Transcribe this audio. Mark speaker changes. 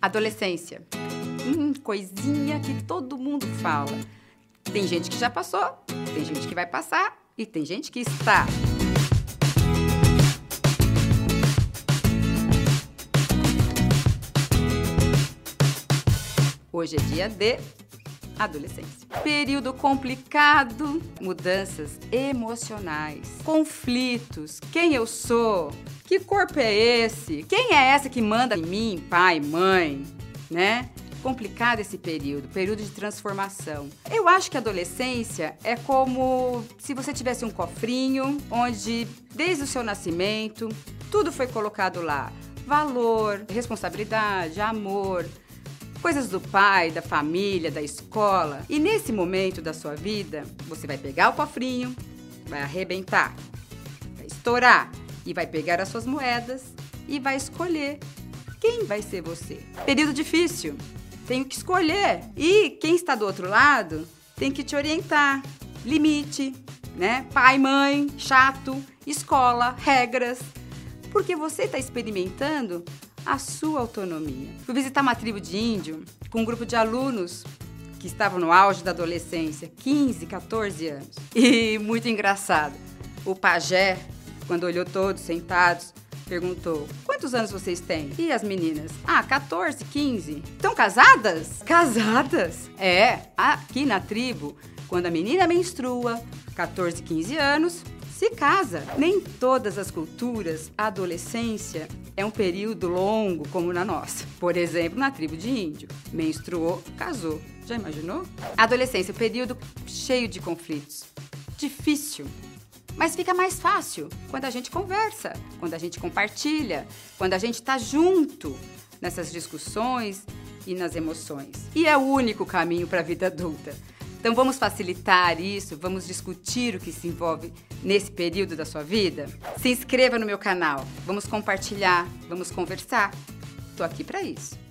Speaker 1: Adolescência. Hum, coisinha que todo mundo fala. Tem gente que já passou, tem gente que vai passar e tem gente que está. Hoje é dia de adolescência. Período complicado, mudanças emocionais, conflitos, quem eu sou, que corpo é esse, quem é essa que manda em mim, pai, mãe, né? complicado esse período, período de transformação. Eu acho que a adolescência é como se você tivesse um cofrinho onde, desde o seu nascimento, tudo foi colocado lá: valor, responsabilidade, amor, coisas do pai, da família, da escola. E nesse momento da sua vida, você vai pegar o cofrinho, vai arrebentar, vai estourar e vai pegar as suas moedas e vai escolher quem vai ser você. Período difícil, tenho que escolher. E quem está do outro lado tem que te orientar. Limite, né? Pai, mãe, chato, escola, regras. Porque você está experimentando a sua autonomia. Fui visitar uma tribo de índio com um grupo de alunos que estavam no auge da adolescência, 15, 14 anos. E muito engraçado. O pajé, quando olhou todos sentados, perguntou: Quantos anos vocês têm? E as meninas? Ah, 14, 15. Estão casadas? Casadas? É, aqui na tribo, quando a menina menstrua, 14, 15 anos, se casa. Nem todas as culturas, a adolescência é um período longo como na nossa. Por exemplo, na tribo de índio, menstruou, casou. Já imaginou? Adolescência, período cheio de conflitos. Difícil. Mas fica mais fácil quando a gente conversa, quando a gente compartilha, quando a gente está junto nessas discussões e nas emoções. E é o único caminho para a vida adulta. Então vamos facilitar isso, vamos discutir o que se envolve nesse período da sua vida? Se inscreva no meu canal, vamos compartilhar, vamos conversar. Estou aqui para isso.